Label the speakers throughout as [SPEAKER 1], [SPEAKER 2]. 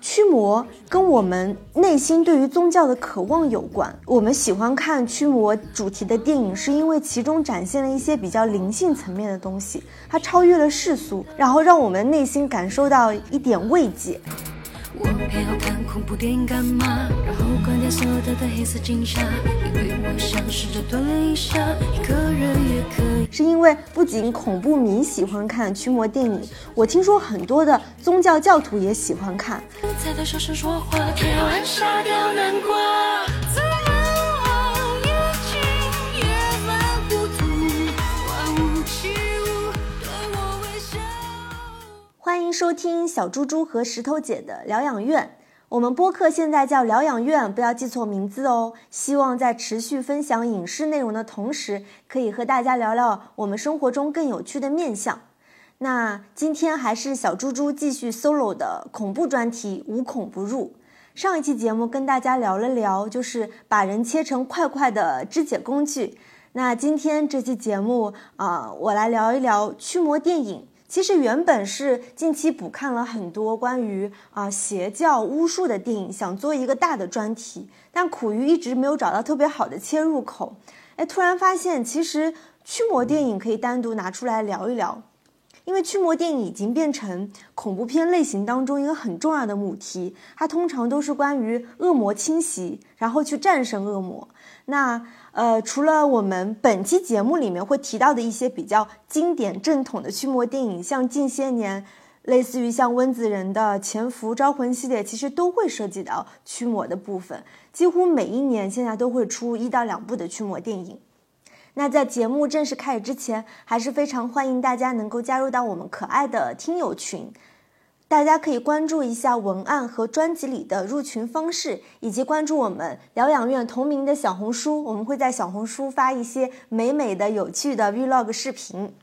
[SPEAKER 1] 驱魔跟我们内心对于宗教的渴望有关。我们喜欢看驱魔主题的电影，是因为其中展现了一些比较灵性层面的东西，它超越了世俗，然后让我们内心感受到一点慰藉。我偏要看恐怖电影干嘛？然后关掉所有的黑色镜下，因为我想试着锻炼一下，一个人也可以。是因为不仅恐怖迷喜欢看驱魔电影，我听说很多的宗教教徒也喜欢看。说话，天要暗杀掉南瓜。欢迎收听小猪猪和石头姐的疗养院。我们播客现在叫疗养院，不要记错名字哦。希望在持续分享影视内容的同时，可以和大家聊聊我们生活中更有趣的面相。那今天还是小猪猪继续 solo 的恐怖专题，无孔不入。上一期节目跟大家聊了聊，就是把人切成块块的肢解工具。那今天这期节目啊，我来聊一聊驱魔电影。其实原本是近期补看了很多关于啊邪教巫术的电影，想做一个大的专题，但苦于一直没有找到特别好的切入口。哎，突然发现其实驱魔电影可以单独拿出来聊一聊，因为驱魔电影已经变成恐怖片类型当中一个很重要的母题，它通常都是关于恶魔侵袭，然后去战胜恶魔。那呃，除了我们本期节目里面会提到的一些比较经典正统的驱魔电影，像近些年类似于像温子仁的《潜伏招魂》系列，其实都会涉及到驱魔的部分。几乎每一年现在都会出一到两部的驱魔电影。那在节目正式开始之前，还是非常欢迎大家能够加入到我们可爱的听友群。大家可以关注一下文案和专辑里的入群方式，以及关注我们疗养院同名的小红书，我们会在小红书发一些美美的、有趣的 vlog 视频。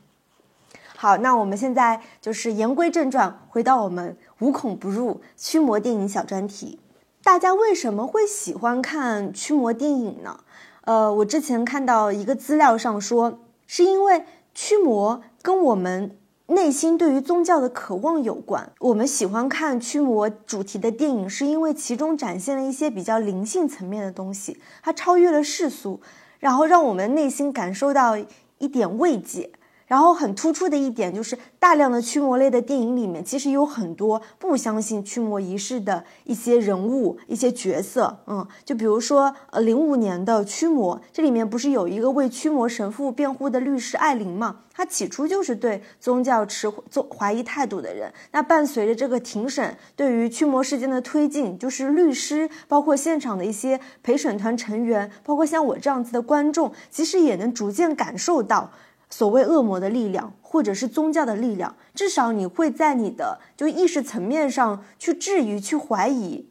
[SPEAKER 1] 好，那我们现在就是言归正传，回到我们无孔不入驱魔电影小专题。大家为什么会喜欢看驱魔电影呢？呃，我之前看到一个资料上说，是因为驱魔跟我们。内心对于宗教的渴望有关。我们喜欢看驱魔主题的电影，是因为其中展现了一些比较灵性层面的东西，它超越了世俗，然后让我们内心感受到一点慰藉。然后很突出的一点就是，大量的驱魔类的电影里面，其实有很多不相信驱魔仪式的一些人物、一些角色。嗯，就比如说，呃，零五年的《驱魔》，这里面不是有一个为驱魔神父辩护的律师艾琳吗？他起初就是对宗教持宗怀疑态度的人。那伴随着这个庭审，对于驱魔事件的推进，就是律师，包括现场的一些陪审团成员，包括像我这样子的观众，其实也能逐渐感受到。所谓恶魔的力量，或者是宗教的力量，至少你会在你的就意识层面上去质疑、去怀疑。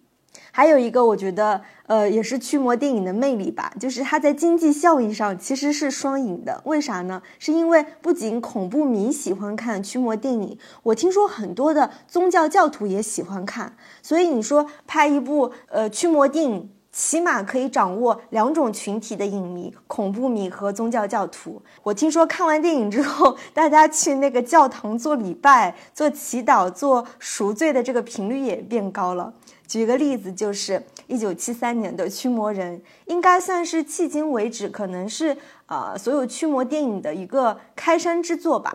[SPEAKER 1] 还有一个，我觉得，呃，也是驱魔电影的魅力吧，就是它在经济效益上其实是双赢的。为啥呢？是因为不仅恐怖迷喜欢看驱魔电影，我听说很多的宗教教徒也喜欢看。所以你说拍一部呃驱魔电影。起码可以掌握两种群体的影迷：恐怖迷和宗教教徒。我听说看完电影之后，大家去那个教堂做礼拜、做祈祷、做赎罪的这个频率也变高了。举个例子，就是一九七三年的《驱魔人》，应该算是迄今为止可能是呃所有驱魔电影的一个开山之作吧。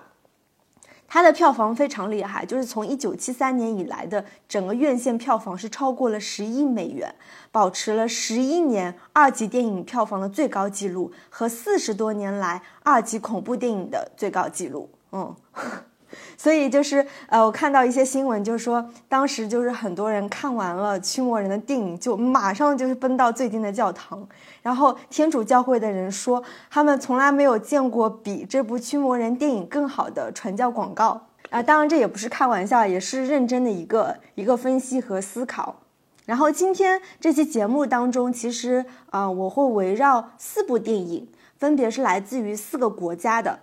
[SPEAKER 1] 它的票房非常厉害，就是从一九七三年以来的整个院线票房是超过了十亿美元，保持了十一年二级电影票房的最高纪录和四十多年来二级恐怖电影的最高纪录。嗯。所以就是呃，我看到一些新闻，就是说当时就是很多人看完了《驱魔人》的电影，就马上就是奔到最近的教堂。然后天主教会的人说，他们从来没有见过比这部《驱魔人》电影更好的传教广告啊！当然这也不是开玩笑，也是认真的一个一个分析和思考。然后今天这期节目当中，其实啊，我会围绕四部电影，分别是来自于四个国家的。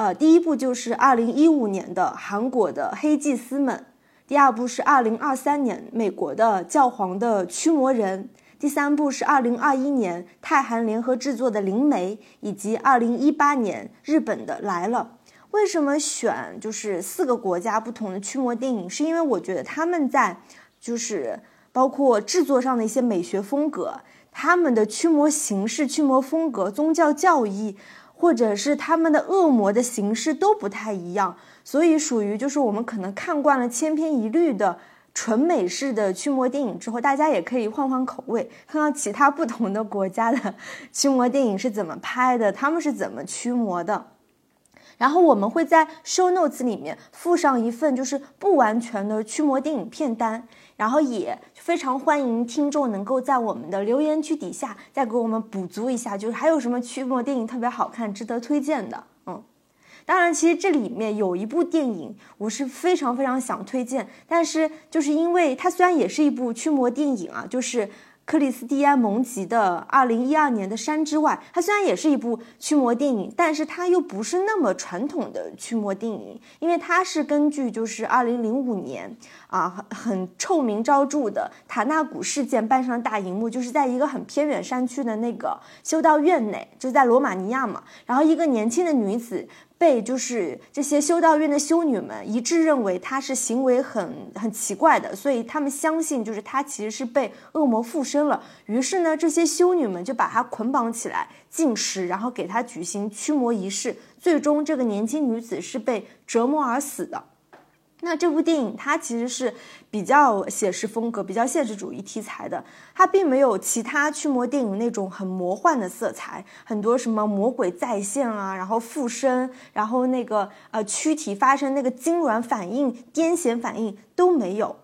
[SPEAKER 1] 呃，第一部就是二零一五年的韩国的黑祭司们，第二部是二零二三年美国的教皇的驱魔人，第三部是二零二一年泰韩联合制作的灵媒，以及二零一八年日本的来了。为什么选就是四个国家不同的驱魔电影？是因为我觉得他们在就是包括制作上的一些美学风格，他们的驱魔形式、驱魔风格、宗教教义，或者是他们的恶魔的形式都不太一样，所以属于就是我们可能看惯了千篇一律的。纯美式的驱魔电影之后，大家也可以换换口味，看看其他不同的国家的驱魔电影是怎么拍的，他们是怎么驱魔的。然后我们会在 show notes 里面附上一份就是不完全的驱魔电影片单，然后也非常欢迎听众能够在我们的留言区底下再给我们补足一下，就是还有什么驱魔电影特别好看、值得推荐的。嗯当然，其实这里面有一部电影，我是非常非常想推荐，但是就是因为它虽然也是一部驱魔电影啊，就是克里斯蒂安·蒙吉的二零一二年的《山之外》，它虽然也是一部驱魔电影，但是它又不是那么传统的驱魔电影，因为它是根据就是二零零五年啊很很臭名昭著的塔纳古事件搬上大荧幕，就是在一个很偏远山区的那个修道院内，就在罗马尼亚嘛，然后一个年轻的女子。被就是这些修道院的修女们一致认为她是行为很很奇怪的，所以他们相信就是她其实是被恶魔附身了。于是呢，这些修女们就把她捆绑起来禁食，然后给她举行驱魔仪式。最终，这个年轻女子是被折磨而死的。那这部电影它其实是比较写实风格、比较现实主义题材的，它并没有其他驱魔电影那种很魔幻的色彩，很多什么魔鬼再现啊，然后附身，然后那个呃躯体发生那个痉挛反应、癫痫反应都没有。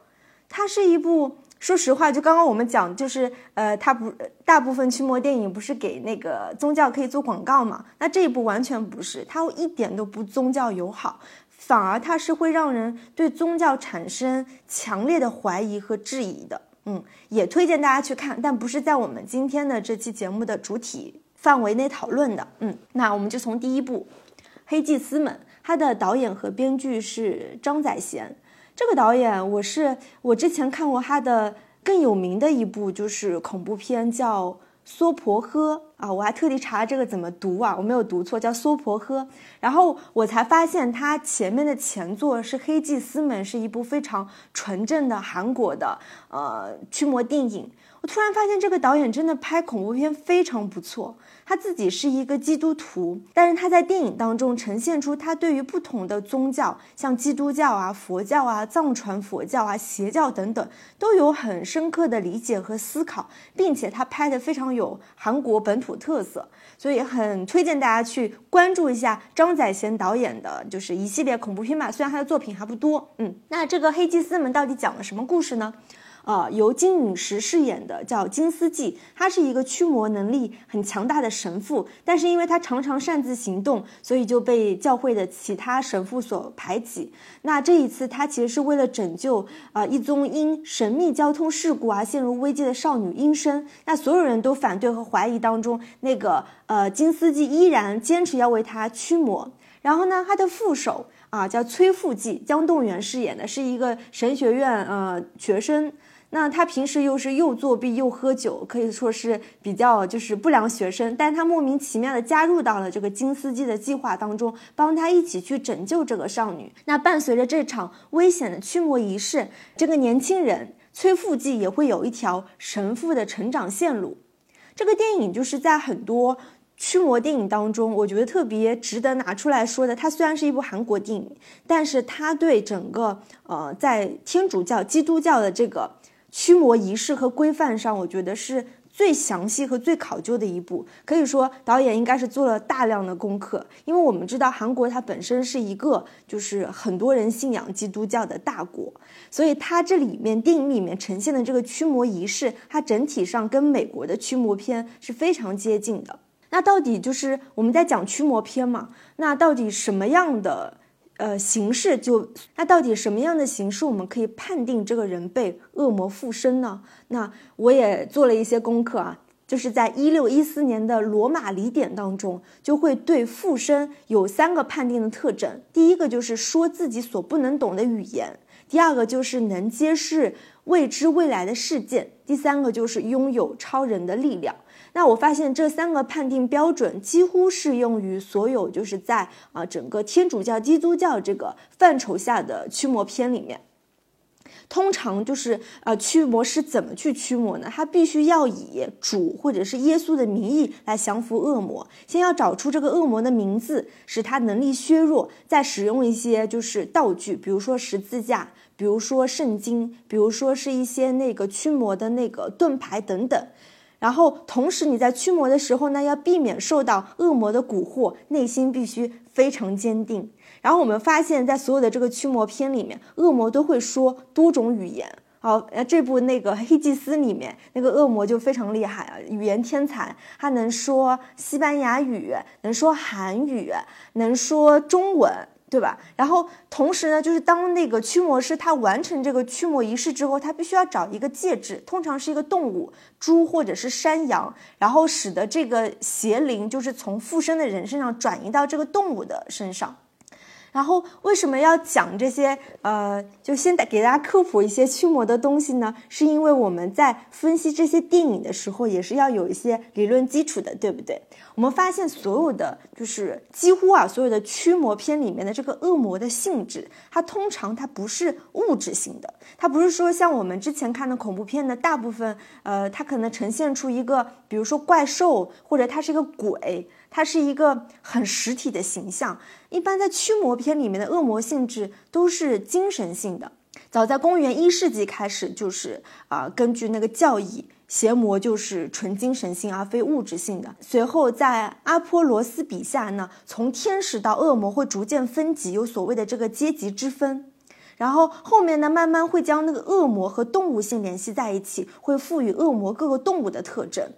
[SPEAKER 1] 它是一部，说实话，就刚刚我们讲，就是呃，它不大部分驱魔电影不是给那个宗教可以做广告嘛？那这一部完全不是，它一点都不宗教友好。反而它是会让人对宗教产生强烈的怀疑和质疑的，嗯，也推荐大家去看，但不是在我们今天的这期节目的主体范围内讨论的，嗯，那我们就从第一部《黑祭司们》，它的导演和编剧是张宰贤，这个导演我是我之前看过他的更有名的一部就是恐怖片叫。娑婆诃啊，我还特地查了这个怎么读啊，我没有读错，叫娑婆诃。然后我才发现他前面的前作是《黑祭司们》，是一部非常纯正的韩国的呃驱魔电影。我突然发现这个导演真的拍恐怖片非常不错。他自己是一个基督徒，但是他在电影当中呈现出他对于不同的宗教，像基督教啊、佛教啊、藏传佛教啊、邪教等等，都有很深刻的理解和思考，并且他拍的非常有韩国本土土特色，所以很推荐大家去关注一下张载贤导演的，就是一系列恐怖片吧。虽然他的作品还不多，嗯，那这个黑祭司们到底讲了什么故事呢？啊，由金允石饰演的叫金思纪，他是一个驱魔能力很强大的神父，但是因为他常常擅自行动，所以就被教会的其他神父所排挤。那这一次，他其实是为了拯救啊一宗因神秘交通事故而陷入危机的少女阴生。那所有人都反对和怀疑当中，那个呃金思纪依然坚持要为他驱魔。然后呢，他的副手啊叫崔富纪，姜栋元饰演的是一个神学院呃学生。那他平时又是又作弊又喝酒，可以说是比较就是不良学生。但他莫名其妙的加入到了这个金司机的计划当中，帮他一起去拯救这个少女。那伴随着这场危险的驱魔仪式，这个年轻人崔富纪也会有一条神父的成长线路。这个电影就是在很多驱魔电影当中，我觉得特别值得拿出来说的。它虽然是一部韩国电影，但是它对整个呃在天主教、基督教的这个。驱魔仪式和规范上，我觉得是最详细和最考究的一步。可以说，导演应该是做了大量的功课。因为我们知道，韩国它本身是一个就是很多人信仰基督教的大国，所以它这里面电影里面呈现的这个驱魔仪式，它整体上跟美国的驱魔片是非常接近的。那到底就是我们在讲驱魔片嘛？那到底什么样的？呃，形式就那到底什么样的形式我们可以判定这个人被恶魔附身呢？那我也做了一些功课啊，就是在一六一四年的罗马礼典当中，就会对附身有三个判定的特征。第一个就是说自己所不能懂的语言，第二个就是能揭示未知未来的事件，第三个就是拥有超人的力量。那我发现这三个判定标准几乎适用于所有就是在啊整个天主教、基督教这个范畴下的驱魔片里面。通常就是呃，驱魔师怎么去驱魔呢？他必须要以主或者是耶稣的名义来降服恶魔。先要找出这个恶魔的名字，使他能力削弱，再使用一些就是道具，比如说十字架，比如说圣经，比如说是一些那个驱魔的那个盾牌等等。然后同时你在驱魔的时候呢，要避免受到恶魔的蛊惑，内心必须非常坚定。然后我们发现，在所有的这个驱魔片里面，恶魔都会说多种语言。好，呃，这部那个黑祭司里面，那个恶魔就非常厉害啊，语言天才，他能说西班牙语，能说韩语，能说中文，对吧？然后同时呢，就是当那个驱魔师他完成这个驱魔仪式之后，他必须要找一个戒指，通常是一个动物，猪或者是山羊，然后使得这个邪灵就是从附身的人身上转移到这个动物的身上。然后为什么要讲这些？呃，就先给大家科普一些驱魔的东西呢？是因为我们在分析这些电影的时候，也是要有一些理论基础的，对不对？我们发现所有的，就是几乎啊，所有的驱魔片里面的这个恶魔的性质，它通常它不是物质性的，它不是说像我们之前看的恐怖片的大部分，呃，它可能呈现出一个，比如说怪兽，或者它是一个鬼。它是一个很实体的形象。一般在驱魔片里面的恶魔性质都是精神性的。早在公元一世纪开始，就是啊，根据那个教义，邪魔就是纯精神性而非物质性的。随后在阿波罗斯笔下呢，从天使到恶魔会逐渐分级，有所谓的这个阶级之分。然后后面呢，慢慢会将那个恶魔和动物性联系在一起，会赋予恶魔各个动物的特征。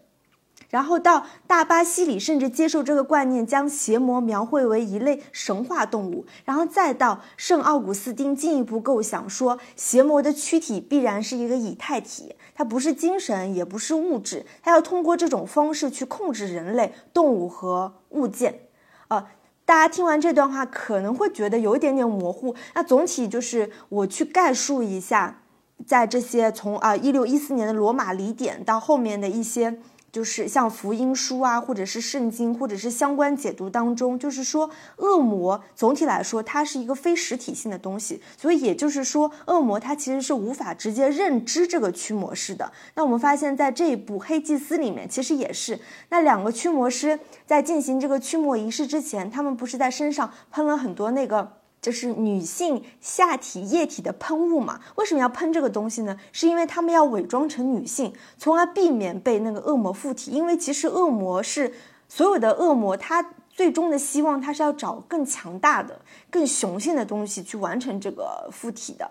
[SPEAKER 1] 然后到大巴西里，甚至接受这个观念，将邪魔描绘为一类神话动物。然后再到圣奥古斯丁，进一步构想说，邪魔的躯体必然是一个以太体，它不是精神，也不是物质，它要通过这种方式去控制人类、动物和物件。呃，大家听完这段话可能会觉得有一点点模糊。那总体就是我去概述一下，在这些从啊一六一四年的罗马里典到后面的一些。就是像福音书啊，或者是圣经，或者是相关解读当中，就是说恶魔总体来说它是一个非实体性的东西，所以也就是说恶魔它其实是无法直接认知这个驱魔师的。那我们发现，在这一部黑祭司里面，其实也是那两个驱魔师在进行这个驱魔仪式之前，他们不是在身上喷了很多那个。就是女性下体液体的喷雾嘛？为什么要喷这个东西呢？是因为他们要伪装成女性，从而避免被那个恶魔附体。因为其实恶魔是所有的恶魔，他最终的希望他是要找更强大的、更雄性的东西去完成这个附体的。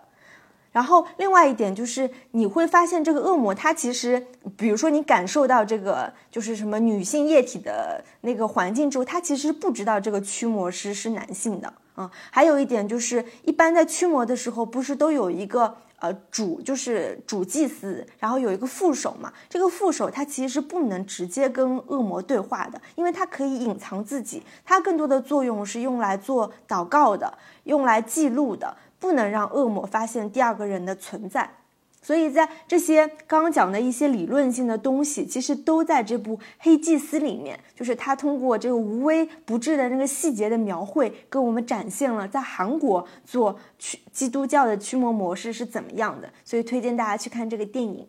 [SPEAKER 1] 然后另外一点就是，你会发现这个恶魔，它其实，比如说你感受到这个就是什么女性液体的那个环境之后，它其实不知道这个驱魔师是男性的。嗯，还有一点就是，一般在驱魔的时候，不是都有一个呃主，就是主祭司，然后有一个副手嘛？这个副手他其实是不能直接跟恶魔对话的，因为他可以隐藏自己，他更多的作用是用来做祷告的，用来记录的，不能让恶魔发现第二个人的存在。所以在这些刚刚讲的一些理论性的东西，其实都在这部《黑祭司》里面，就是他通过这个无微不至的那个细节的描绘，给我们展现了在韩国做驱基督教的驱魔模式是怎么样的。所以推荐大家去看这个电影。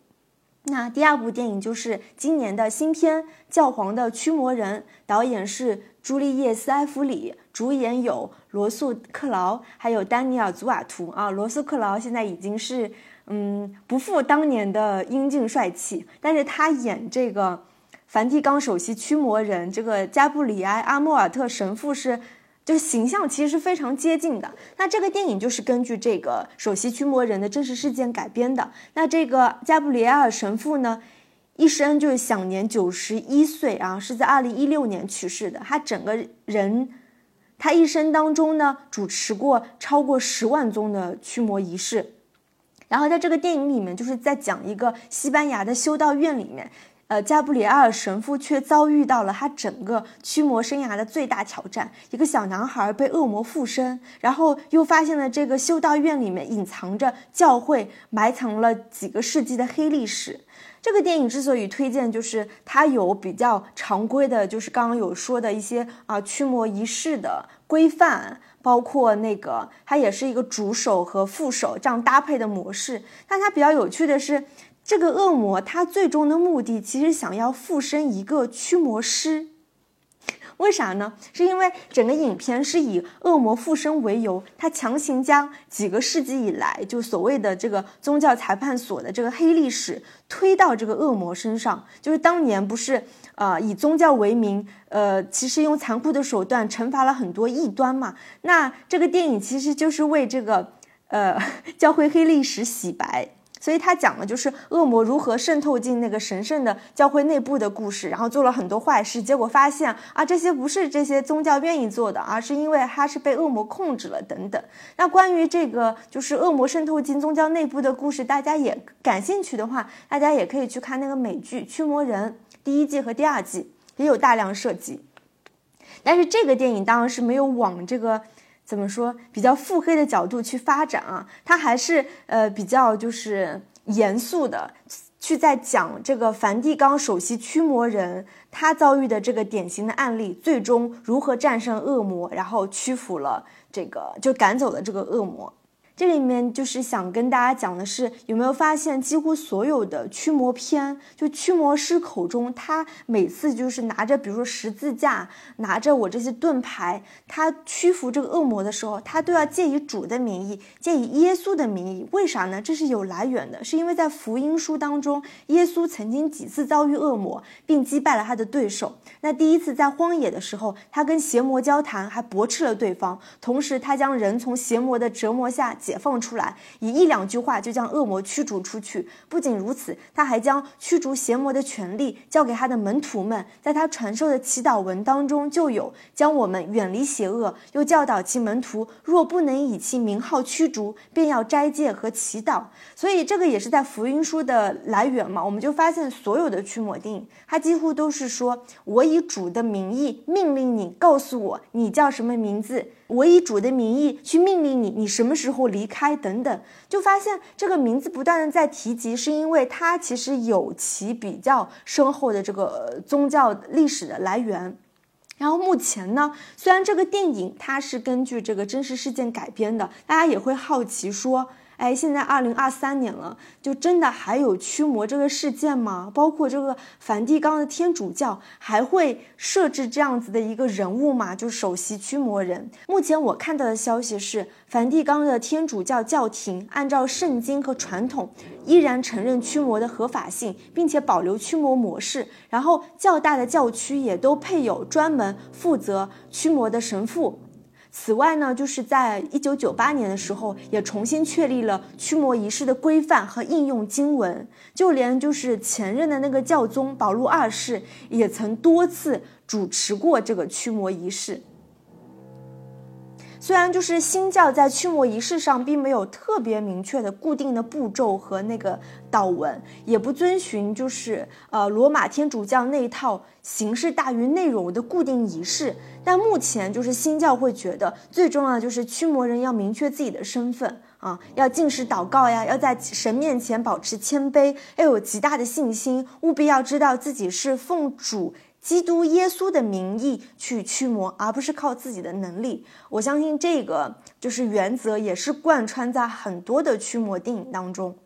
[SPEAKER 1] 那第二部电影就是今年的新片《教皇的驱魔人》，导演是朱丽叶·斯埃弗里，主演有罗素·克劳，还有丹尼尔·祖瓦图啊。罗素·克劳现在已经是。嗯，不复当年的英俊帅气，但是他演这个梵蒂冈首席驱魔人这个加布里埃·阿莫尔特神父是，就形象其实是非常接近的。那这个电影就是根据这个首席驱魔人的真实事件改编的。那这个加布里埃尔神父呢，一生就是享年九十一岁啊，是在二零一六年去世的。他整个人，他一生当中呢，主持过超过十万宗的驱魔仪式。然后在这个电影里面，就是在讲一个西班牙的修道院里面，呃，加布里埃尔神父却遭遇到了他整个驱魔生涯的最大挑战：一个小男孩被恶魔附身，然后又发现了这个修道院里面隐藏着教会埋藏了几个世纪的黑历史。这个电影之所以推荐，就是它有比较常规的，就是刚刚有说的一些啊驱魔仪式的规范，包括那个它也是一个主手和副手这样搭配的模式。但它比较有趣的是。这个恶魔它最终的目的其实想要附身一个驱魔师，为啥呢？是因为整个影片是以恶魔附身为由，他强行将几个世纪以来就所谓的这个宗教裁判所的这个黑历史推到这个恶魔身上。就是当年不是呃以宗教为名，呃其实用残酷的手段惩罚了很多异端嘛。那这个电影其实就是为这个呃 教会黑历史洗白。所以他讲的就是恶魔如何渗透进那个神圣的教会内部的故事，然后做了很多坏事，结果发现啊，这些不是这些宗教愿意做的，而是因为他是被恶魔控制了等等。那关于这个就是恶魔渗透进宗教内部的故事，大家也感兴趣的话，大家也可以去看那个美剧《驱魔人》第一季和第二季，也有大量涉及。但是这个电影当然是没有往这个。怎么说？比较腹黑的角度去发展啊，他还是呃比较就是严肃的去在讲这个梵蒂冈首席驱魔人他遭遇的这个典型的案例，最终如何战胜恶魔，然后屈服了这个就赶走了这个恶魔。这里面就是想跟大家讲的是，有没有发现几乎所有的驱魔片，就驱魔师口中，他每次就是拿着，比如说十字架，拿着我这些盾牌，他屈服这个恶魔的时候，他都要借以主的名义，借以耶稣的名义。为啥呢？这是有来源的，是因为在福音书当中，耶稣曾经几次遭遇恶魔，并击败了他的对手。那第一次在荒野的时候，他跟邪魔交谈，还驳斥了对方，同时他将人从邪魔的折磨下。解放出来，以一两句话就将恶魔驱逐出去。不仅如此，他还将驱逐邪魔的权利交给他的门徒们。在他传授的祈祷文当中，就有将我们远离邪恶，又教导其门徒，若不能以其名号驱逐，便要斋戒和祈祷。所以，这个也是在福音书的来源嘛？我们就发现，所有的驱魔电影，它几乎都是说：“我以主的名义命令你，告诉我你叫什么名字。”我以主的名义去命令你，你什么时候离开等等，就发现这个名字不断的在提及，是因为它其实有其比较深厚的这个宗教历史的来源。然后目前呢，虽然这个电影它是根据这个真实事件改编的，大家也会好奇说。哎，现在二零二三年了，就真的还有驱魔这个事件吗？包括这个梵蒂冈的天主教还会设置这样子的一个人物吗？就首席驱魔人。目前我看到的消息是，梵蒂冈的天主教教廷按照圣经和传统，依然承认驱魔的合法性，并且保留驱魔模式。然后较大的教区也都配有专门负责驱魔的神父。此外呢，就是在一九九八年的时候，也重新确立了驱魔仪式的规范和应用经文。就连就是前任的那个教宗保禄二世，也曾多次主持过这个驱魔仪式。虽然就是新教在驱魔仪式上并没有特别明确的固定的步骤和那个祷文，也不遵循就是呃罗马天主教那一套形式大于内容的固定仪式，但目前就是新教会觉得最重要的就是驱魔人要明确自己的身份啊，要进食祷告呀，要在神面前保持谦卑，要有极大的信心，务必要知道自己是奉主。基督耶稣的名义去驱魔，而不是靠自己的能力。我相信这个就是原则，也是贯穿在很多的驱魔电影当中。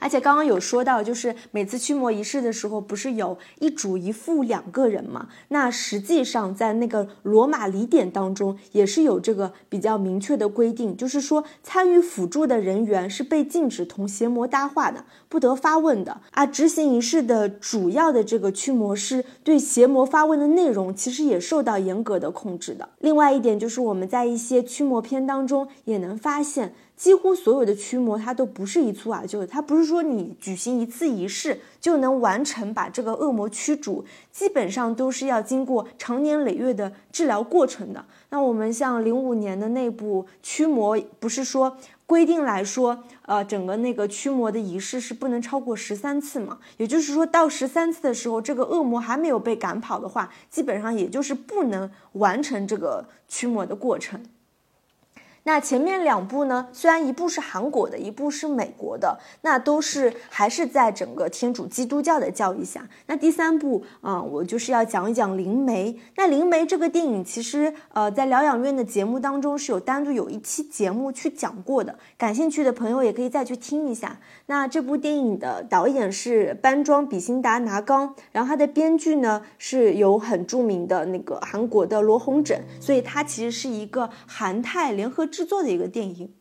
[SPEAKER 1] 而且刚刚有说到，就是每次驱魔仪式的时候，不是有一主一副两个人嘛？那实际上在那个罗马礼典当中，也是有这个比较明确的规定，就是说参与辅助的人员是被禁止同邪魔搭话的，不得发问的。啊，执行仪式的主要的这个驱魔师对邪魔发问的内容，其实也受到严格的控制的。另外一点就是我们在一些驱魔片当中也能发现。几乎所有的驱魔，它都不是一蹴而就的，它不是说你举行一次仪式就能完成把这个恶魔驱逐，基本上都是要经过长年累月的治疗过程的。那我们像零五年的那部驱魔，不是说规定来说，呃，整个那个驱魔的仪式是不能超过十三次嘛？也就是说到十三次的时候，这个恶魔还没有被赶跑的话，基本上也就是不能完成这个驱魔的过程。那前面两部呢，虽然一部是韩国的，一部是美国的，那都是还是在整个天主基督教的教育下。那第三部啊，我就是要讲一讲《灵媒》。那《灵媒》这个电影，其实呃，在疗养院的节目当中是有单独有一期节目去讲过的，感兴趣的朋友也可以再去听一下。那这部电影的导演是班庄比辛达拿纲，然后他的编剧呢是有很著名的那个韩国的罗洪整，所以它其实是一个韩泰联合。制作的一个电影。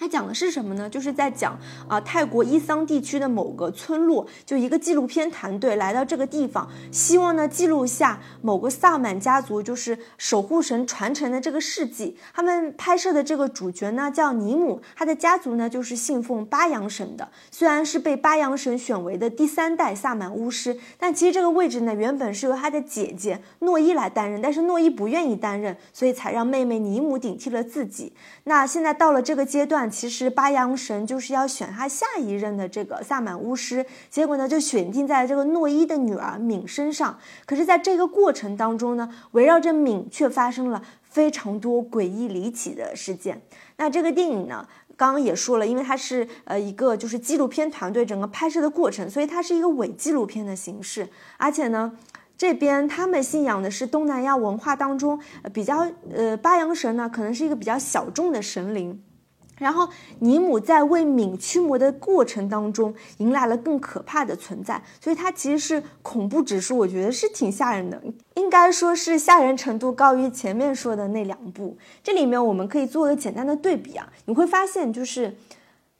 [SPEAKER 1] 它讲的是什么呢？就是在讲啊，泰国伊桑地区的某个村落，就一个纪录片团队来到这个地方，希望呢记录下某个萨满家族就是守护神传承的这个事迹。他们拍摄的这个主角呢叫尼姆，他的家族呢就是信奉巴扬神的。虽然是被巴扬神选为的第三代萨满巫师，但其实这个位置呢原本是由他的姐姐诺伊来担任，但是诺伊不愿意担任，所以才让妹妹尼姆顶替了自己。那现在到了这个阶段。其实八阳神就是要选他下一任的这个萨满巫师，结果呢就选定在这个诺伊的女儿敏身上。可是，在这个过程当中呢，围绕着敏却发生了非常多诡异离奇的事件。那这个电影呢，刚刚也说了，因为它是呃一个就是纪录片团队整个拍摄的过程，所以它是一个伪纪录片的形式。而且呢，这边他们信仰的是东南亚文化当中比较呃八阳神呢，可能是一个比较小众的神灵。然后尼姆在为敏驱魔的过程当中，迎来了更可怕的存在，所以它其实是恐怖指数，我觉得是挺吓人的，应该说是吓人程度高于前面说的那两部。这里面我们可以做个简单的对比啊，你会发现就是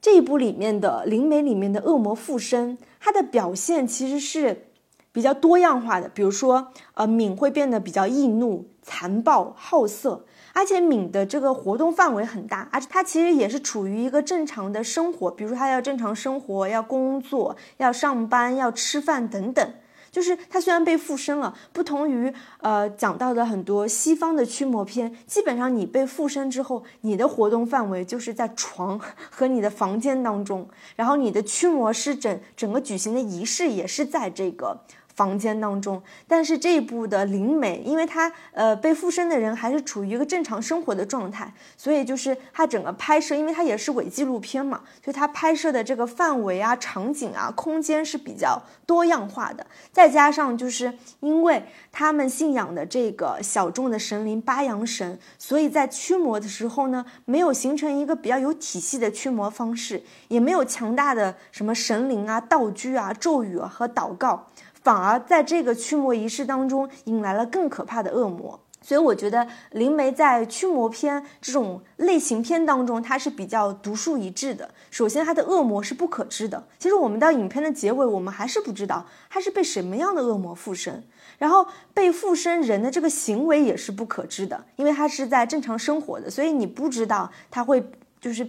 [SPEAKER 1] 这一部里面的灵媒里面的恶魔附身，它的表现其实是比较多样化的，比如说呃敏会变得比较易怒、残暴、好色。而且敏的这个活动范围很大，而且他其实也是处于一个正常的生活，比如说他要正常生活，要工作，要上班，要吃饭等等。就是他虽然被附身了，不同于呃讲到的很多西方的驱魔片，基本上你被附身之后，你的活动范围就是在床 和你的房间当中，然后你的驱魔师整整个举行的仪式也是在这个。房间当中，但是这一部的灵媒，因为他呃被附身的人还是处于一个正常生活的状态，所以就是他整个拍摄，因为他也是伪纪录片嘛，所以他拍摄的这个范围啊、场景啊、空间是比较多样化的。再加上就是因为他们信仰的这个小众的神灵八阳神，所以在驱魔的时候呢，没有形成一个比较有体系的驱魔方式，也没有强大的什么神灵啊、道具啊、咒语和祷告。反而在这个驱魔仪式当中引来了更可怕的恶魔，所以我觉得灵媒在驱魔片这种类型片当中，它是比较独树一帜的。首先，它的恶魔是不可知的。其实我们到影片的结尾，我们还是不知道他是被什么样的恶魔附身，然后被附身人的这个行为也是不可知的，因为他是在正常生活的，所以你不知道他会就是。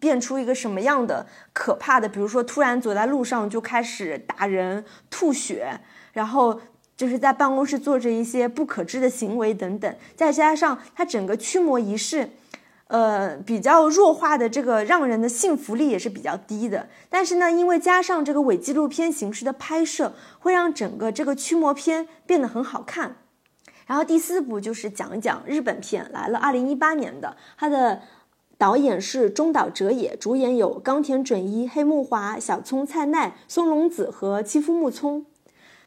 [SPEAKER 1] 变出一个什么样的可怕的？比如说，突然走在路上就开始打人、吐血，然后就是在办公室做着一些不可知的行为等等。再加上他整个驱魔仪式，呃，比较弱化的这个让人的信服力也是比较低的。但是呢，因为加上这个伪纪录片形式的拍摄，会让整个这个驱魔片变得很好看。然后第四部就是讲一讲日本片来了，二零一八年的它的。导演是中岛哲也，主演有冈田准一、黑木华、小松菜奈、松隆子和妻夫木聪。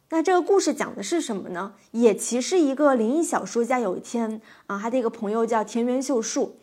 [SPEAKER 1] 那这个故事讲的是什么呢？野崎是一个灵异小说家，有一天啊，他的一个朋友叫田园秀树。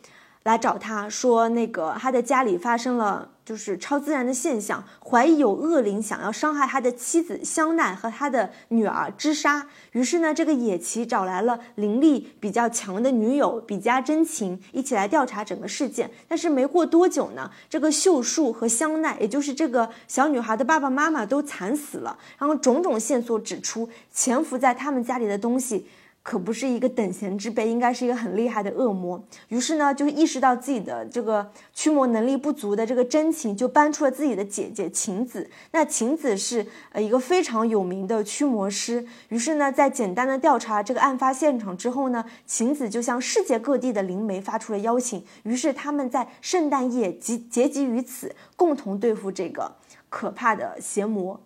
[SPEAKER 1] 来找他说，那个他的家里发生了就是超自然的现象，怀疑有恶灵想要伤害他的妻子香奈和他的女儿知沙。于是呢，这个野崎找来了灵力比较强的女友比嘉真情，一起来调查整个事件。但是没过多久呢，这个秀树和香奈，也就是这个小女孩的爸爸妈妈都惨死了。然后种种线索指出，潜伏在他们家里的东西。可不是一个等闲之辈，应该是一个很厉害的恶魔。于是呢，就意识到自己的这个驱魔能力不足的这个真情，就搬出了自己的姐姐晴子。那晴子是呃一个非常有名的驱魔师。于是呢，在简单的调查这个案发现场之后呢，晴子就向世界各地的灵媒发出了邀请。于是他们在圣诞夜集结集于此，共同对付这个可怕的邪魔。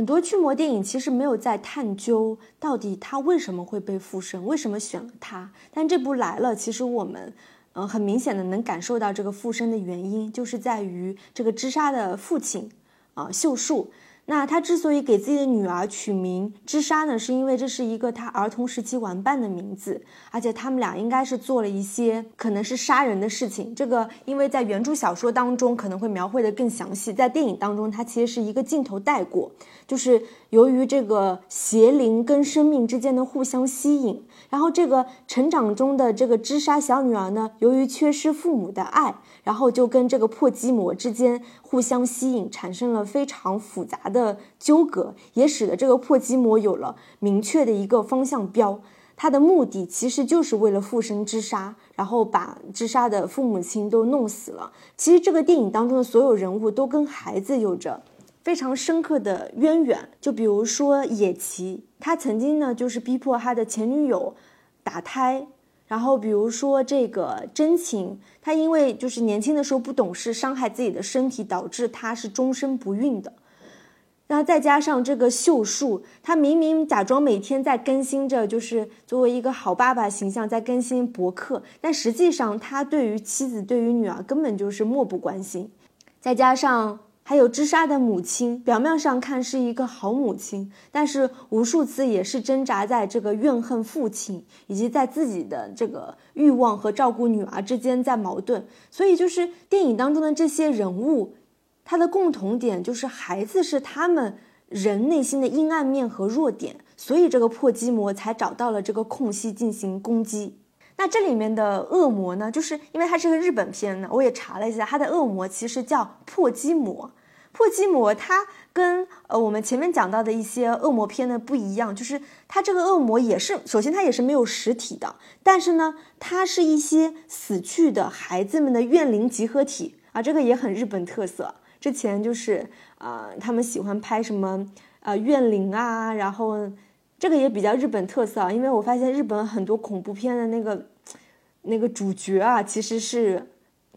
[SPEAKER 1] 很多驱魔电影其实没有在探究到底他为什么会被附身，为什么选了他。但这部来了，其实我们，嗯，很明显的能感受到这个附身的原因，就是在于这个织沙的父亲，啊，秀树。那他之所以给自己的女儿取名知沙呢，是因为这是一个他儿童时期玩伴的名字，而且他们俩应该是做了一些可能是杀人的事情。这个因为在原著小说当中可能会描绘的更详细，在电影当中它其实是一个镜头带过，就是由于这个邪灵跟生命之间的互相吸引。然后这个成长中的这个知沙小女儿呢，由于缺失父母的爱，然后就跟这个破鸡魔之间互相吸引，产生了非常复杂的的纠葛，也使得这个破鸡魔有了明确的一个方向标。他的目的其实就是为了附身之沙，然后把之沙的父母亲都弄死了。其实这个电影当中的所有人物都跟孩子有着非常深刻的渊源，就比如说野崎。他曾经呢，就是逼迫他的前女友打胎，然后比如说这个真情，他因为就是年轻的时候不懂事，伤害自己的身体，导致他是终身不孕的。那再加上这个秀树，他明明假装每天在更新着，就是作为一个好爸爸形象在更新博客，但实际上他对于妻子、对于女儿根本就是漠不关心。再加上。还有知沙的母亲，表面上看是一个好母亲，但是无数次也是挣扎在这个怨恨父亲，以及在自己的这个欲望和照顾女儿之间在矛盾。所以，就是电影当中的这些人物，它的共同点就是孩子是他们人内心的阴暗面和弱点，所以这个破鸡魔才找到了这个空隙进行攻击。那这里面的恶魔呢，就是因为它是个日本片呢，我也查了一下，它的恶魔其实叫破鸡魔。破鸡魔它跟呃我们前面讲到的一些恶魔片呢不一样，就是它这个恶魔也是，首先它也是没有实体的，但是呢，它是一些死去的孩子们的怨灵集合体啊，这个也很日本特色。之前就是呃他们喜欢拍什么呃怨灵啊，然后这个也比较日本特色啊，因为我发现日本很多恐怖片的那个那个主角啊，其实是。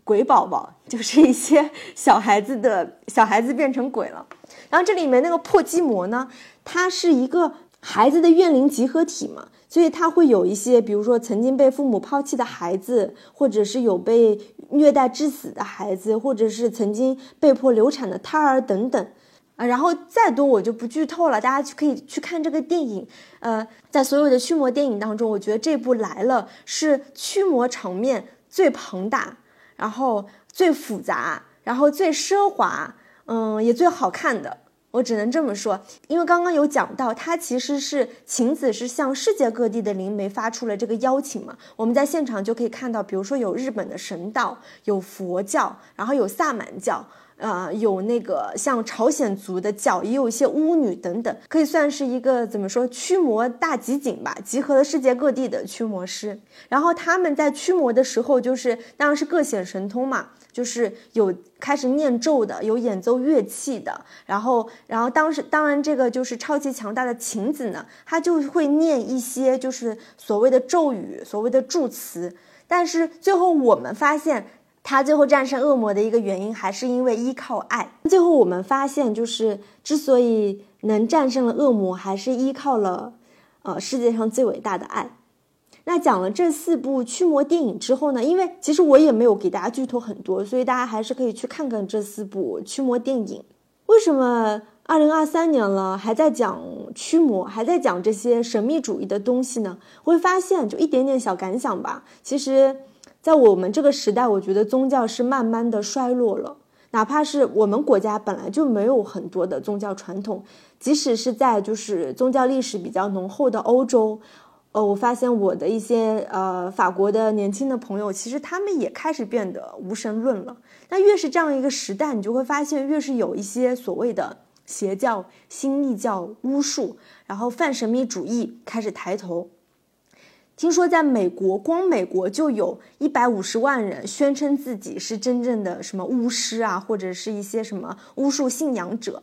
[SPEAKER 1] 鬼宝宝 就是一些小孩子的小孩子变成鬼了，然后这里面那个破鸡魔呢，它是一个孩子的怨灵集合体嘛，所以它会有一些，比如说曾经被父母抛弃的孩子，或者是有被虐待致死的孩子，或者是曾经被迫流产的胎儿等等啊，然后再多我就不剧透了，大家去可以去看这个电影。呃，在所有的驱魔电影当中，我觉得这部来了是驱魔场面最庞大。然后最复杂，然后最奢华，嗯，也最好看的，我只能这么说。因为刚刚有讲到，它其实是晴子是向世界各地的灵媒发出了这个邀请嘛。我们在现场就可以看到，比如说有日本的神道，有佛教，然后有萨满教。呃，有那个像朝鲜族的教，也有一些巫女等等，可以算是一个怎么说驱魔大集锦吧，集合了世界各地的驱魔师。然后他们在驱魔的时候，就是当然是各显神通嘛，就是有开始念咒的，有演奏乐器的。然后，然后当时当然这个就是超级强大的晴子呢，他就会念一些就是所谓的咒语，所谓的祝词。但是最后我们发现。他最后战胜恶魔的一个原因，还是因为依靠爱。最后我们发现，就是之所以能战胜了恶魔，还是依靠了，呃，世界上最伟大的爱。那讲了这四部驱魔电影之后呢，因为其实我也没有给大家剧透很多，所以大家还是可以去看看这四部驱魔电影。为什么二零二三年了还在讲驱魔，还在讲这些神秘主义的东西呢？会发现，就一点点小感想吧。其实。在我们这个时代，我觉得宗教是慢慢的衰落了。哪怕是我们国家本来就没有很多的宗教传统，即使是在就是宗教历史比较浓厚的欧洲，呃，我发现我的一些呃法国的年轻的朋友，其实他们也开始变得无神论了。那越是这样一个时代，你就会发现越是有一些所谓的邪教、新异教、巫术，然后泛神秘主义开始抬头。听说在美国，光美国就有一百五十万人宣称自己是真正的什么巫师啊，或者是一些什么巫术信仰者。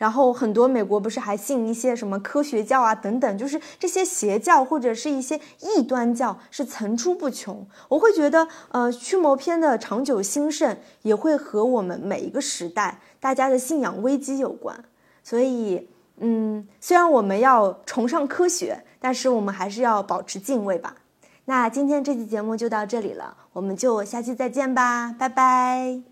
[SPEAKER 1] 然后很多美国不是还信一些什么科学教啊等等，就是这些邪教或者是一些异端教是层出不穷。我会觉得，呃，驱魔片的长久兴盛也会和我们每一个时代大家的信仰危机有关。所以，嗯，虽然我们要崇尚科学，但是我们还是要保持敬畏吧。那今天这期节目就到这里了，我们就下期再见吧，拜拜。